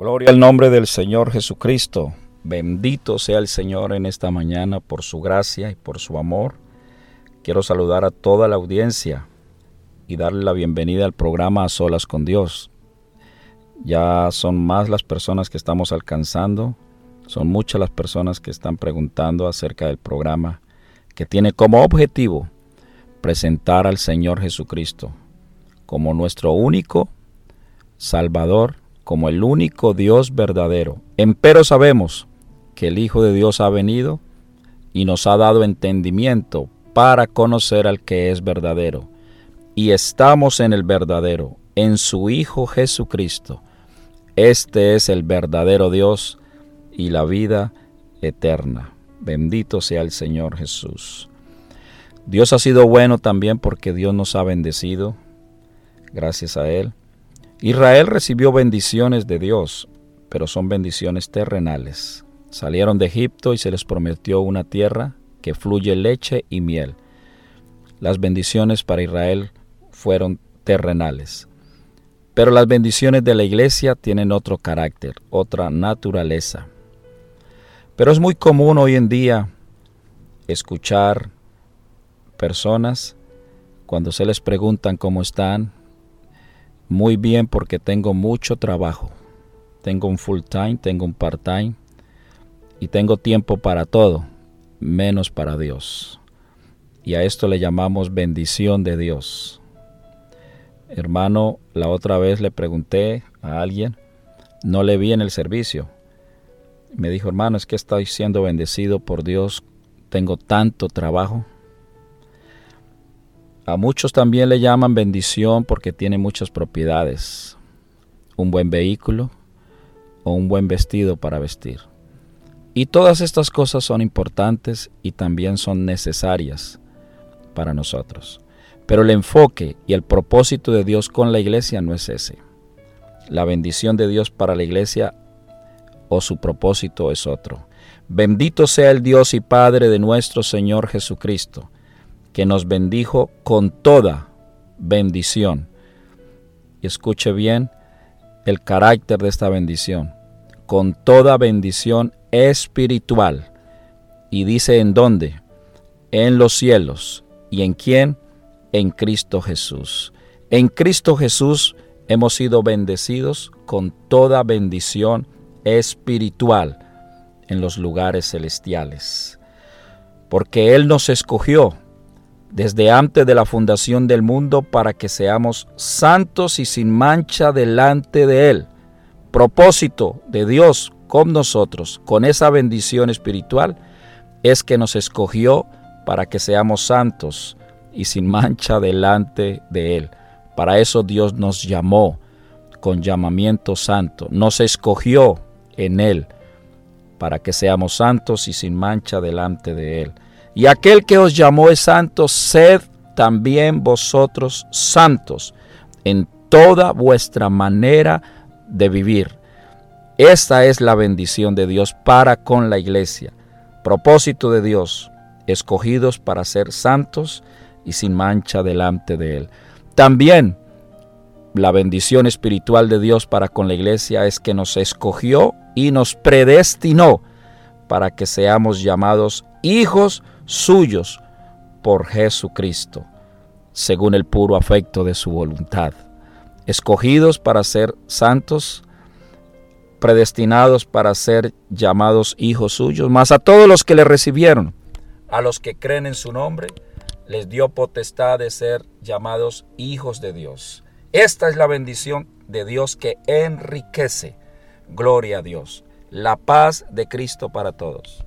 Gloria al nombre del Señor Jesucristo. Bendito sea el Señor en esta mañana por su gracia y por su amor. Quiero saludar a toda la audiencia y darle la bienvenida al programa A Solas con Dios. Ya son más las personas que estamos alcanzando, son muchas las personas que están preguntando acerca del programa que tiene como objetivo presentar al Señor Jesucristo como nuestro único Salvador como el único Dios verdadero. Empero sabemos que el Hijo de Dios ha venido y nos ha dado entendimiento para conocer al que es verdadero. Y estamos en el verdadero, en su Hijo Jesucristo. Este es el verdadero Dios y la vida eterna. Bendito sea el Señor Jesús. Dios ha sido bueno también porque Dios nos ha bendecido. Gracias a Él. Israel recibió bendiciones de Dios, pero son bendiciones terrenales. Salieron de Egipto y se les prometió una tierra que fluye leche y miel. Las bendiciones para Israel fueron terrenales. Pero las bendiciones de la iglesia tienen otro carácter, otra naturaleza. Pero es muy común hoy en día escuchar personas cuando se les preguntan cómo están, muy bien porque tengo mucho trabajo. Tengo un full time, tengo un part time y tengo tiempo para todo, menos para Dios. Y a esto le llamamos bendición de Dios. Hermano, la otra vez le pregunté a alguien, no le vi en el servicio. Me dijo, hermano, es que estoy siendo bendecido por Dios, tengo tanto trabajo. A muchos también le llaman bendición porque tiene muchas propiedades. Un buen vehículo o un buen vestido para vestir. Y todas estas cosas son importantes y también son necesarias para nosotros. Pero el enfoque y el propósito de Dios con la iglesia no es ese. La bendición de Dios para la iglesia o su propósito es otro. Bendito sea el Dios y Padre de nuestro Señor Jesucristo que nos bendijo con toda bendición. Y escuche bien el carácter de esta bendición. Con toda bendición espiritual. Y dice en dónde? En los cielos. ¿Y en quién? En Cristo Jesús. En Cristo Jesús hemos sido bendecidos con toda bendición espiritual en los lugares celestiales. Porque Él nos escogió desde antes de la fundación del mundo para que seamos santos y sin mancha delante de Él. Propósito de Dios con nosotros, con esa bendición espiritual, es que nos escogió para que seamos santos y sin mancha delante de Él. Para eso Dios nos llamó con llamamiento santo, nos escogió en Él para que seamos santos y sin mancha delante de Él. Y aquel que os llamó es santo, sed también vosotros santos en toda vuestra manera de vivir. Esta es la bendición de Dios para con la iglesia. Propósito de Dios, escogidos para ser santos y sin mancha delante de Él. También la bendición espiritual de Dios para con la iglesia es que nos escogió y nos predestinó para que seamos llamados hijos suyos por Jesucristo, según el puro afecto de su voluntad, escogidos para ser santos, predestinados para ser llamados hijos suyos, más a todos los que le recibieron, a los que creen en su nombre, les dio potestad de ser llamados hijos de Dios. Esta es la bendición de Dios que enriquece. Gloria a Dios. La paz de Cristo para todos.